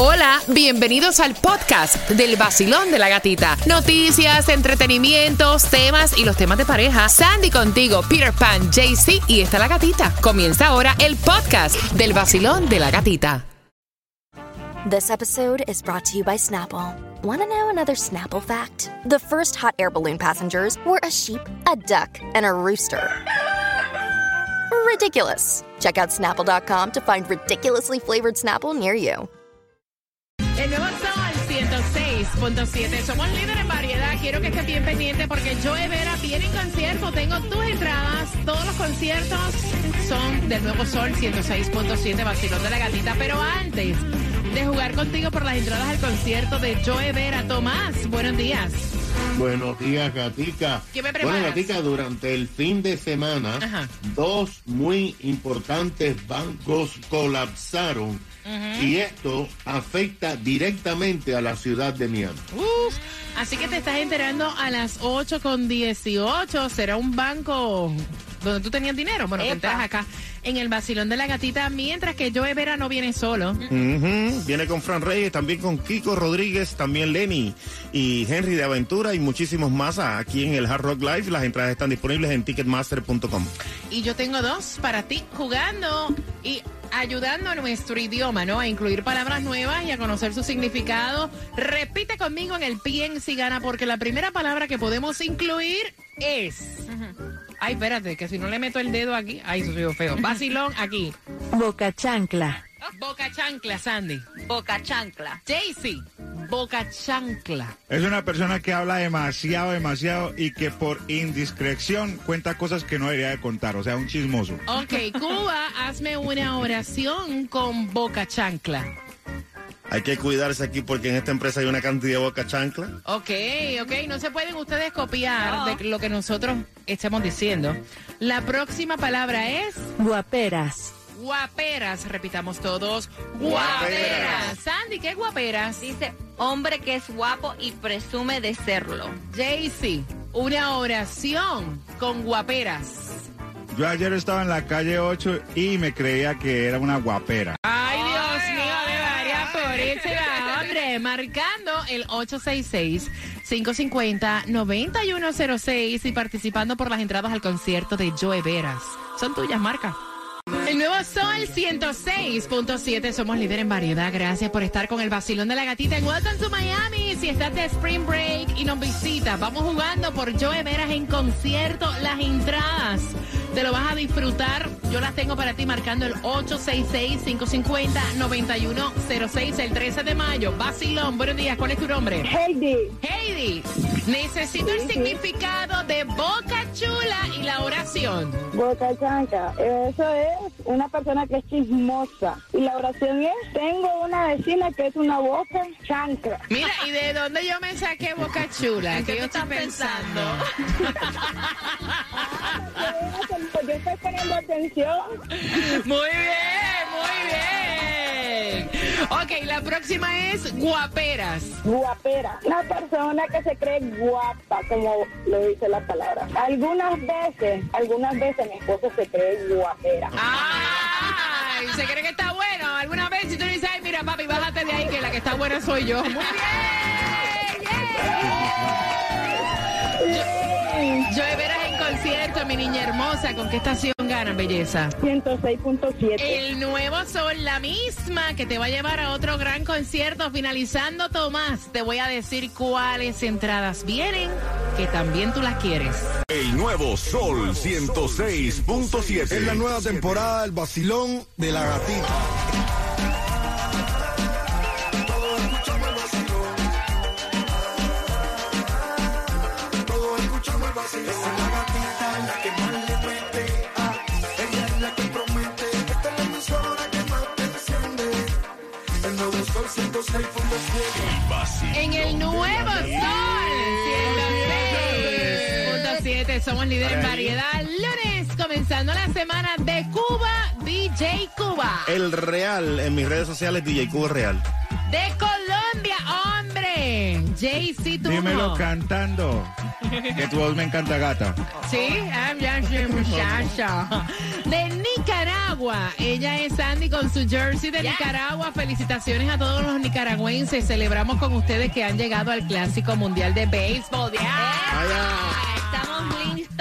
Hola, bienvenidos al podcast del vacilón de la gatita. Noticias, entretenimientos, temas y los temas de pareja. Sandy contigo, Peter Pan, JC y está la gatita. Comienza ahora el podcast del vacilón de la gatita. This episode is brought to you by Snapple. Want to know another Snapple fact? The first hot air balloon passengers were a sheep, a duck, and a rooster. Ridiculous. Check out snapple.com to find ridiculously flavored Snapple near you. El nuevo Sol 106.7. Somos líderes en variedad. Quiero que estés bien pendiente porque Joe Vera viene en concierto. Tengo tus entradas. Todos los conciertos son del nuevo Sol 106.7, vacilón de la gatita. Pero antes de jugar contigo por las entradas al concierto de Joe Vera, Tomás, buenos días. Buenos días, Gatica. ¿Qué me bueno? Gatica, durante el fin de semana, Ajá. dos muy importantes bancos colapsaron y esto afecta directamente a la ciudad de Miami. Uf, así que te estás enterando a las 8 con 18. Será un banco donde tú tenías dinero. Bueno, te Epa. enteras acá en el vacilón de la gatita, mientras que Joe Vera no viene solo. Viene con Fran Reyes, también con Kiko Rodríguez, también Lenny y Henry de Aventura y muchísimos más aquí en el Hard Rock Live. Las entradas están disponibles en ticketmaster.com. Y yo tengo dos para ti jugando y ayudando a nuestro idioma, ¿no? A incluir palabras nuevas y a conocer su significado. Repite conmigo en el Piensa y Gana, porque la primera palabra que podemos incluir es. Ay, espérate, que si no le meto el dedo aquí. Ay, eso soy feo. Vacilón aquí. Boca chancla. Boca chancla, Sandy. Boca chancla. Jaycee. Boca chancla. Es una persona que habla demasiado, demasiado y que por indiscreción cuenta cosas que no debería de contar, o sea, un chismoso. Ok, Cuba, hazme una oración con boca chancla. Hay que cuidarse aquí porque en esta empresa hay una cantidad de boca chancla. Ok, ok, no se pueden ustedes copiar de lo que nosotros estamos diciendo. La próxima palabra es Guaperas. Guaperas. Repitamos todos. Guaperas. Sandy, ¿qué es guaperas? Dice, hombre que es guapo y presume de serlo. Jaycee, una oración con guaperas. Yo ayer estaba en la calle 8 y me creía que era una guapera. Ay, Dios mío, de varias purísimas, hombre. Marcando el 866-550-9106 y participando por las entradas al concierto de Joe Veras. Son tuyas, marca. El nuevo Sol 106.7. Somos líder en variedad. Gracias por estar con el vacilón de la gatita en Welcome to Miami. Si estás de Spring Break y nos visitas, vamos jugando por Joe Veras en concierto. Las entradas te lo vas a disfrutar. Yo las tengo para ti marcando el 866-550-9106 el 13 de mayo. Vacilón, buenos días. ¿Cuál es tu nombre? Heidi, Heidi, necesito el significado de Boca Chula y la oración. boca chanca. Eso es una persona que es chismosa. Y la oración es, tengo una vecina que es una boca chancra. Mira, ¿y de dónde yo me saqué Boca Chula? ¿En qué ¿Qué yo estoy estás pensando? Yo estoy poniendo atención. Muy bien, muy bien. Ok, la próxima es guaperas. Guapera. Una persona que se cree guapa, como lo dice la palabra. Algunas veces, algunas veces mi esposo se cree guapera. Ay, se cree que está bueno. Alguna vez si tú le dices, ay, mira, papi, bájate de ahí, que la que está buena soy yo. Muy bien. Yeah. Yo, yo de veras concierto, mi niña hermosa. ¿Con qué estación ganan, belleza? 106.7. El nuevo sol, la misma que te va a llevar a otro gran concierto. Finalizando, Tomás, te voy a decir cuáles entradas vienen, que también tú las quieres. El nuevo Sol 106.7. Es la nueva temporada del vacilón de la gatita. En el nuevo sol, 106.7, somos líderes en variedad. Lunes, comenzando la semana de Cuba, DJ Cuba. El Real en mis redes sociales, DJ Cuba Real. De Colombia, Tunjo. Dímelo cantando. Que tu voz me encanta, gata. Sí, ah, soy muchacha. De Nicaragua. Ella es Sandy con su jersey de Nicaragua. Felicitaciones a todos los nicaragüenses. Celebramos con ustedes que han llegado al Clásico Mundial de Béisbol. Estamos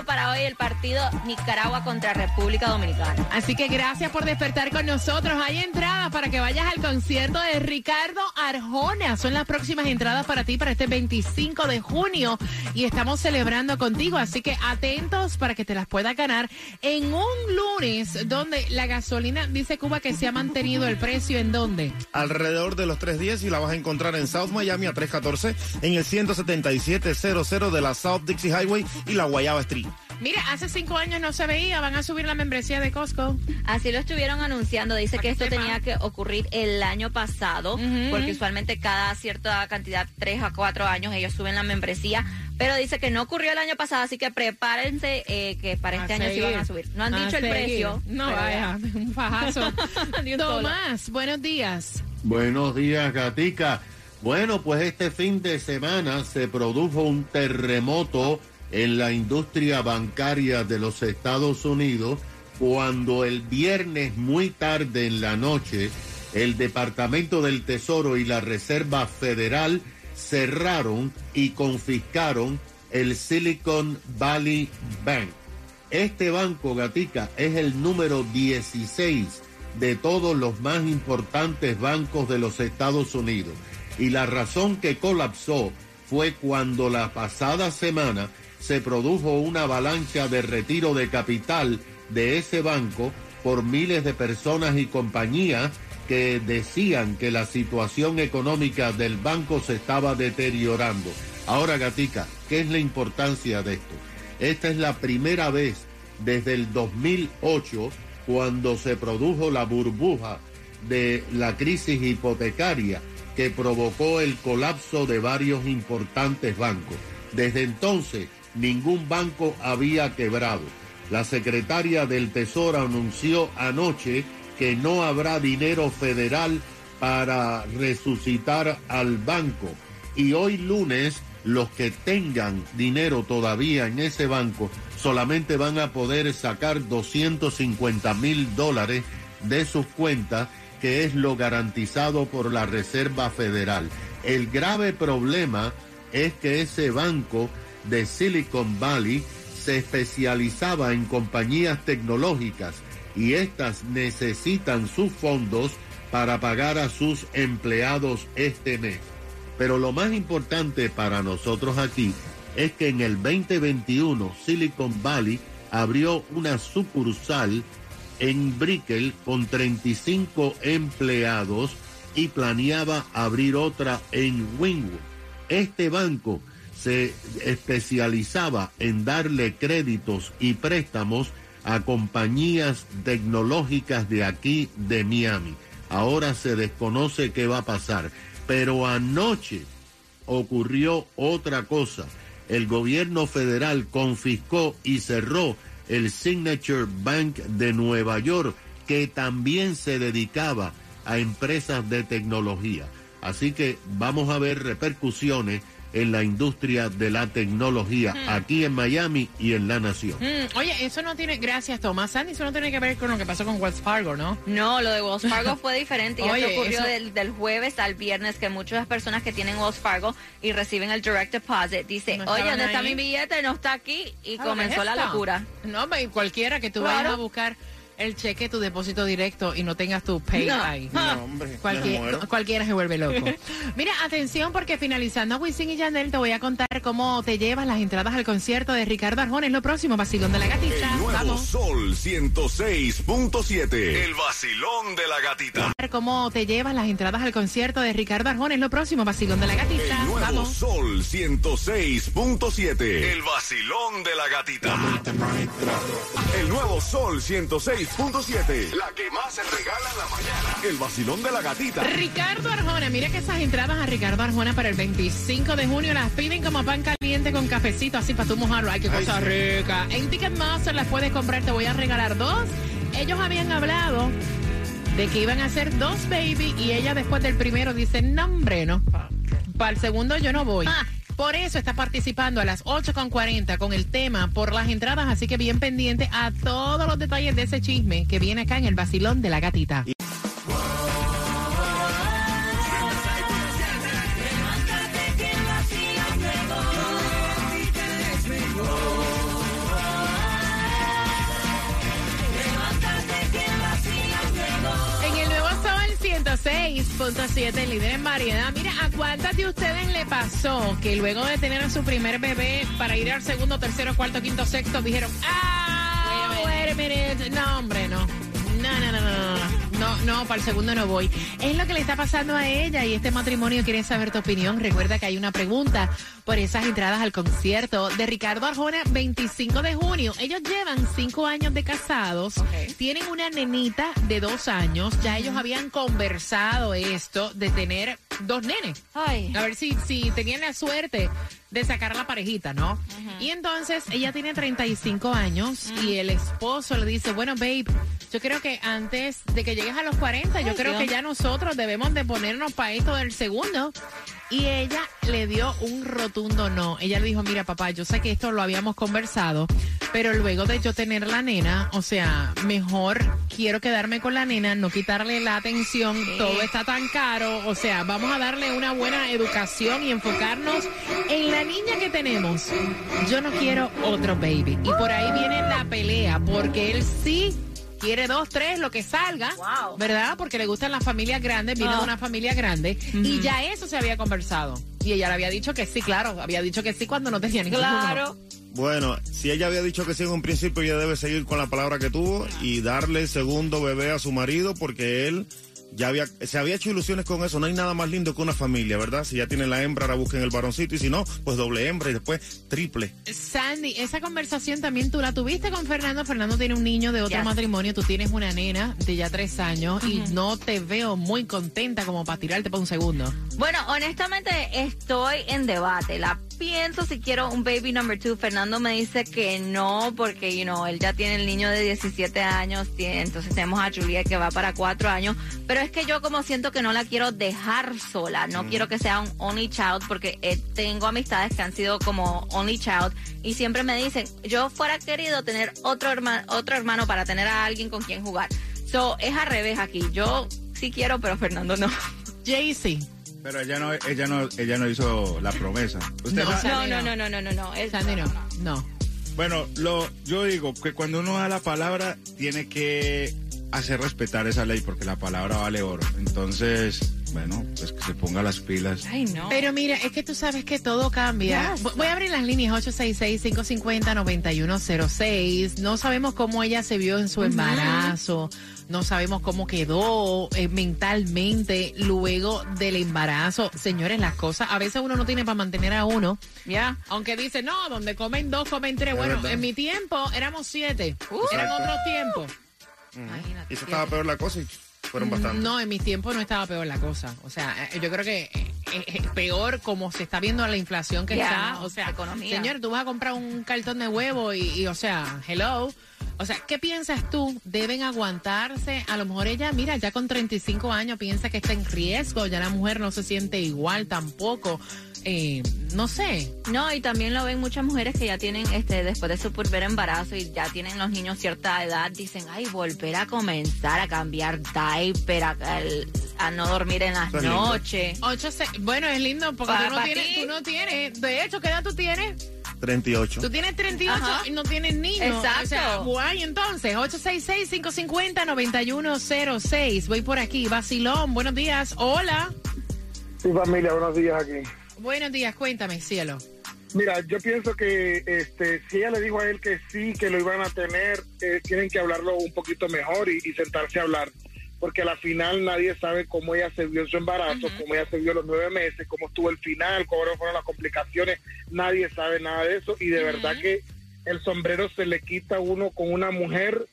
para hoy el partido Nicaragua contra República Dominicana. Así que gracias por despertar con nosotros. Hay entradas para que vayas al concierto de Ricardo Arjona. Son las próximas entradas para ti para este 25 de junio y estamos celebrando contigo. Así que atentos para que te las puedas ganar en un lunes donde la gasolina, dice Cuba, que se ha mantenido el precio. ¿En dónde? Alrededor de los 310 y la vas a encontrar en South Miami a 314 en el 17700 de la South Dixie Highway y la Guayaba Street. Mira, hace cinco años no se veía, van a subir la membresía de Costco. Así lo estuvieron anunciando. Dice Para que que esto sepa. tenía que ocurrir el año pasado, porque usualmente cada cierta cantidad, tres a cuatro años, ellos suben la membresía. Pero dice que no ocurrió el año pasado, así que prepárense eh, que para este A año sí van a subir. No han A dicho el precio. No, vaya, un fajazo. Un. Tomás, buenos días. Buenos días, Gatica. Bueno, pues este fin de semana se produjo un terremoto en la industria bancaria de los Estados Unidos cuando el viernes muy tarde en la noche el Departamento del Tesoro y la Reserva Federal cerraron y confiscaron el Silicon Valley Bank. Este banco, Gatica, es el número 16 de todos los más importantes bancos de los Estados Unidos. Y la razón que colapsó fue cuando la pasada semana se produjo una avalancha de retiro de capital de ese banco por miles de personas y compañías que decían que la situación económica del banco se estaba deteriorando. Ahora, Gatica, ¿qué es la importancia de esto? Esta es la primera vez desde el 2008 cuando se produjo la burbuja de la crisis hipotecaria que provocó el colapso de varios importantes bancos. Desde entonces, ningún banco había quebrado. La secretaria del Tesoro anunció anoche que no habrá dinero federal para resucitar al banco. Y hoy lunes, los que tengan dinero todavía en ese banco solamente van a poder sacar 250 mil dólares de sus cuentas, que es lo garantizado por la Reserva Federal. El grave problema es que ese banco de Silicon Valley se especializaba en compañías tecnológicas y estas necesitan sus fondos para pagar a sus empleados este mes. Pero lo más importante para nosotros aquí es que en el 2021 Silicon Valley abrió una sucursal en Brickell con 35 empleados y planeaba abrir otra en Wynwood. Este banco se especializaba en darle créditos y préstamos a compañías tecnológicas de aquí de Miami. Ahora se desconoce qué va a pasar, pero anoche ocurrió otra cosa. El gobierno federal confiscó y cerró el Signature Bank de Nueva York, que también se dedicaba a empresas de tecnología. Así que vamos a ver repercusiones en la industria de la tecnología aquí en Miami y en la nación. Mm, oye, eso no tiene, gracias Tomás Sandy, eso no tiene que ver con lo que pasó con Wells Fargo, ¿no? No, lo de Wells Fargo fue diferente y Oye, esto ocurrió eso- del, del jueves al viernes que muchas personas que tienen Wells Fargo y reciben el direct deposit dice, No oye, ¿dónde está mi billete? No está aquí y Ah, comenzó ¿qué la locura. No, hombre, cualquiera que tú Claro. vayas a buscar el cheque, tu depósito directo y no tengas tu pay No. ahí. No, hombre, Cualquier- cualquiera se vuelve loco. Mira, atención porque finalizando Wisin y Yandel te voy a contar cómo te llevas las entradas al concierto de Ricardo Arjona. Es lo próximo, Vacilón de la Gatita. El nuevo Vamos. Sol 106.7. El vacilón de la gatita. Cómo te llevas las entradas al concierto de Ricardo Arjona. Es lo próximo, Vacilón de la Gatita. El nuevo Vamos. Sol 106.7. El vacilón de la gatita. El nuevo Sol 106.7. La que más se regala en la mañana. El vacilón de la gatita. Ricardo Arjona, mira que esas entradas a Ricardo Arjona para el 25 de junio las piden como pan caliente con cafecito, así para tú mojarlo. Ay, qué cosa rica. En Ticketmaster las puedes comprar, te voy a regalar dos. Ellos habían hablado de que iban a hacer dos baby y ella después del primero dice, no hombre, no. para el segundo yo no voy. Ah. Por eso está participando a las 8.40 con el tema por las entradas, así que bien pendiente a todos los detalles de ese chisme que viene acá en el vacilón de la gatita. 106.7, líder en variedad. Mira, ¿a cuántas de ustedes le pasó que luego de tener a su primer bebé para ir al segundo, tercero, cuarto, quinto, sexto, dijeron, ah, wait a minute. No, hombre, no. No, no, no, no, no, no. No, para el segundo no voy. Es lo que le está pasando a ella y este matrimonio quiere saber tu opinión. Recuerda que hay una pregunta por esas entradas al concierto de Ricardo Arjona 25 de junio. Ellos llevan cinco años de casados, tienen una nenita de dos años. Ya ellos habían conversado esto de tener dos nenes. Ay. A ver si, si tenían la suerte de sacar la parejita, ¿no? Y entonces ella tiene 35 años y el esposo le dice, bueno, babe, yo creo que antes de que a los 40, yo Ay, creo Dios. que ya nosotros debemos de ponernos para esto del segundo. Y ella le dio un rotundo no. Ella le dijo, mira papá, yo sé que esto lo habíamos conversado, pero luego de yo tener la nena, o sea, mejor quiero quedarme con la nena, no quitarle la atención, todo está tan caro, o sea, vamos a darle una buena educación y enfocarnos en la niña que tenemos. Yo no quiero otro baby. Y por ahí viene la pelea, porque él sí quiere dos, tres, lo que salga, Wow. ¿verdad? Porque le gustan las familias grandes, viene Ah. de una familia grande y ya eso se había conversado. Y ella le había dicho que sí, claro, había dicho que sí cuando no tenía ninguno. Claro. Bueno, si ella había dicho que sí en un principio, ella debe seguir con la palabra que tuvo y darle segundo bebé a su marido porque él ya había, se había hecho ilusiones con eso. No hay nada más lindo que una familia, ¿verdad? Si ya tienen la hembra, ahora busquen el varoncito y si no, pues doble hembra y después triple. Sandy, esa conversación también tú la tuviste con Fernando. Fernando tiene un niño de otro Yes. matrimonio, tú tienes una nena de ya tres años y no te veo muy contenta como para tirarte por un segundo. Bueno, honestamente estoy en debate. La pienso si quiero un baby number two. Fernando me dice que no, porque you know, él ya tiene el niño de 17 años, tiene- entonces tenemos a Julia que va para cuatro años. Pero es que yo como siento que no la quiero dejar sola, no quiero que sea un only child, porque eh, tengo amistades que han sido como only child y siempre me dicen, yo fuera querido tener otro, herma- otro hermano para tener a alguien con quien jugar. So, es al revés aquí. Yo sí quiero, pero Fernando no. Jaycee. Pero ella no, ella no, ella no hizo la promesa. Usted No, No, no, no, no, no, no, no. Es- Sandy no, no. Bueno, lo, yo digo que cuando uno da la palabra tiene que hacer respetar esa ley porque la palabra vale oro. Entonces, bueno, pues que se ponga las pilas. Ay, no. Pero mira, es que tú sabes que todo cambia. Yes. Voy a abrir las líneas 866-550-9106. No sabemos cómo ella se vio en su embarazo. No sabemos cómo quedó eh, mentalmente luego del embarazo. Señores, las cosas, a veces uno no tiene para mantener a uno. Ya. Aunque dice, no, donde comen dos, comen tres. Es Bueno, verdad. en mi tiempo éramos siete. Eran otros tiempos. Imagínate. Y eso estaba peor la cosa y fueron bastantes. No, en mis tiempos no estaba peor la cosa. O sea, eh, yo creo que eh, eh, es peor como se está viendo la inflación que está. no, O sea, economía. señor, tú vas a comprar un cartón de huevo y, y, o sea, hello. O sea, ¿qué piensas tú? ¿Deben aguantarse? A lo mejor ella, mira, ya con 35 años piensa que está en riesgo, ya la mujer no se siente igual tampoco. Eh, no sé. No, y también lo ven muchas mujeres que ya tienen, este, después de su primer embarazo y ya tienen los niños cierta edad, dicen, ay, volver a comenzar a cambiar diaper, a, a no dormir en las noches. Ocho, se- bueno, es lindo porque Pa- tú, no tienes, ti. tú no tienes, de hecho, ¿qué edad tú tienes? 38. Tú tienes 38 Ajá. y no tienes niños. Exacto. O sea, guay, entonces, 866-550-9106. Voy por aquí. Basilón, buenos días. Hola. Sí, familia, buenos días aquí. Buenos días, cuéntame, cielo. Mira, yo pienso que este, si ella le dijo a él que sí, que lo iban a tener, eh, tienen que hablarlo un poquito mejor y, y sentarse a hablar. Porque a la final nadie sabe cómo ella se vio en su embarazo, cómo ella se vio los nueve meses, cómo estuvo el final, cómo fueron las complicaciones. Nadie sabe nada de eso y de verdad que el sombrero se le quita a uno con una mujer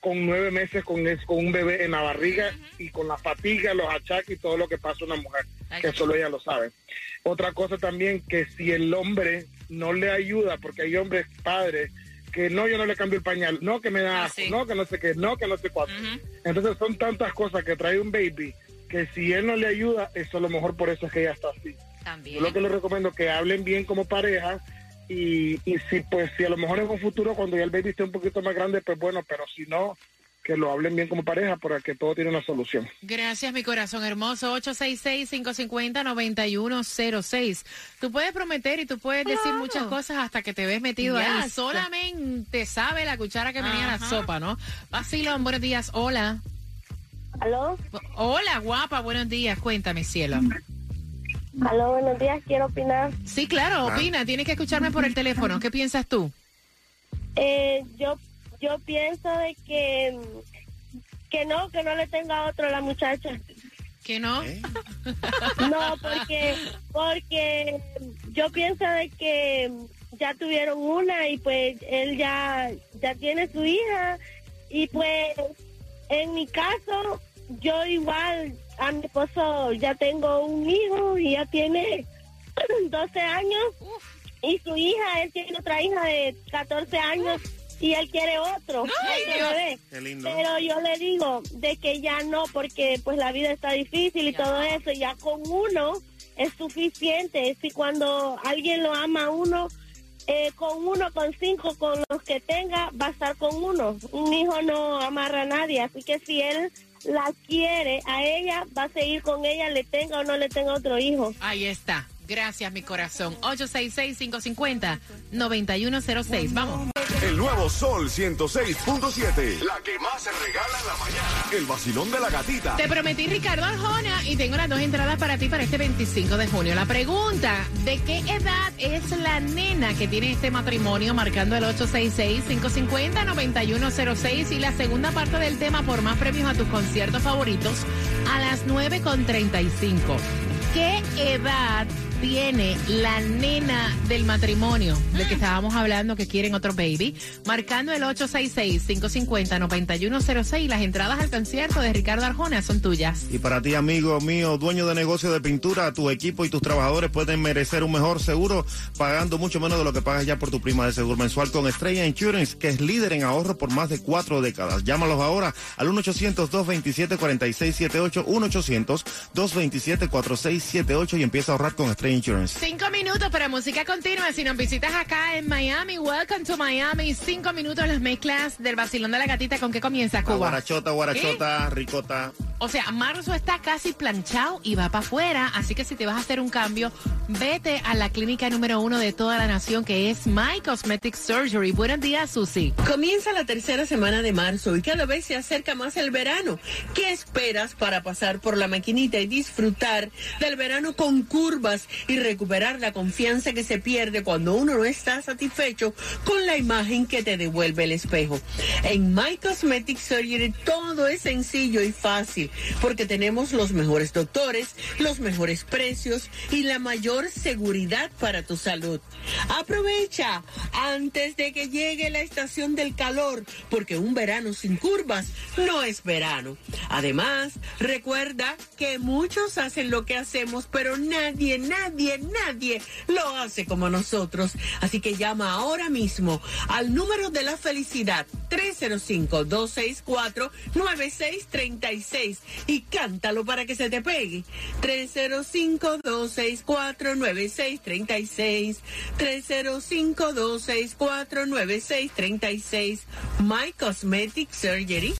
con nueve meses con, es- con un bebé en la barriga y con la fatiga, los achaques y todo lo que pasa a una mujer, Ay, que solo ella lo sabe. Otra cosa también, que si el hombre no le ayuda, porque hay hombres padres que no, yo no le cambio el pañal, no, que me da Ah, asco, sí. no, que no sé qué, no, que no sé cuánto. Entonces son tantas cosas que trae un baby que si él no le ayuda, eso a lo mejor por eso es que ella está así. También. Yo lo que les recomiendo es que hablen bien como pareja y, y si pues si a lo mejor en un futuro cuando ya el baby esté un poquito más grande, pues bueno, pero si no, que lo hablen bien como pareja para que todo tiene una solución. Gracias, mi corazón hermoso. 866-550-9106. Tú puedes prometer y tú puedes decir muchas cosas hasta que te ves metido ahí. Yes. Solamente sabe la cuchara que venía en la sopa, ¿no? Vacilón, buenos días. Hola. ¿Aló? Hola, guapa, buenos días. Cuéntame, cielo. Aló, buenos días, quiero opinar. Sí, claro, opina. Tienes que escucharme por el teléfono. ¿Qué piensas tú? Eh, yo yo pienso de que que no, que no le tenga otro a la muchacha. ¿Que no? No, porque porque yo pienso de que ya tuvieron una y pues él ya ya tiene su hija y pues en mi caso yo igual a mi esposo ya tengo un hijo y ya tiene 12 años y su hija, él tiene otra hija de 14 años y él quiere otro, Ay, otro Dios. bebé. Qué lindo. Pero yo le digo de que ya no, porque pues la vida está difícil y todo eso, ya con uno es suficiente. Si cuando alguien lo ama a uno, eh, con uno, con cinco, con los que tenga, va a estar con uno. Un hijo no amarra a nadie, así que si él la quiere a ella, va a seguir con ella, le tenga o no le tenga otro hijo. Ahí está. Gracias, mi corazón. 866-550-9106. Vamos. El nuevo Sol 106.7. La que más se regala en la mañana. El vacilón de la gatita. Te prometí Ricardo Arjona y tengo las dos entradas para ti para este 25 de junio. La pregunta, ¿de qué edad es la nena que tiene este matrimonio marcando el 866-550-9106? Y la segunda parte del tema por más premios a tus conciertos favoritos a las 9.35. ¿Qué edad tiene la nena del matrimonio de que estábamos hablando que quieren otro baby? Marcando el 866-550-9106. Las entradas al concierto de Ricardo Arjona son tuyas. Y para ti, amigo mío, dueño de negocio de pintura, tu equipo y tus trabajadores pueden merecer un mejor seguro pagando mucho menos de lo que pagas ya por tu prima de seguro mensual con Estrella Insurance, que es líder en ahorro por más de cuatro décadas. Llámalos ahora al 1-800-227-4678, 1-800-227-4678 y empieza a ahorrar con Estrella Insurance. Cinco minutos para música continua. Si nos visitas acá en Miami, welcome to Miami. Cinco minutos las mezclas del vacilón de la gatita. ¿Con qué comienza Ah, Cuba? Guarachota, guarachota, ricota. O sea, marzo está casi planchado y va para afuera. Así que si te vas a hacer un cambio, vete a la clínica número uno de toda la nación, que es My Cosmetic Surgery. Buenos días, Susi. Comienza la tercera semana de marzo y cada vez se acerca más el verano. ¿Qué esperas para pasar por la maquinita y disfrutar del verano con curvas y recuperar la confianza que se pierde cuando uno no está satisfecho con la imagen que te devuelve el espejo? En My Cosmetic Surgery todo es sencillo y fácil porque tenemos los mejores doctores, los mejores precios y la mayor seguridad para tu salud. Aprovecha antes de que llegue la estación del calor, porque un verano sin curvas no es verano. Además, recuerda que muchos hacen lo que hacemos, pero nadie, nadie, nadie lo hace como nosotros. Así que llama ahora mismo al número de la felicidad 305-264-9636 y cántalo para que se te pegue. 305-264-9636. 305-264-9636. My Cosmetic Surgery.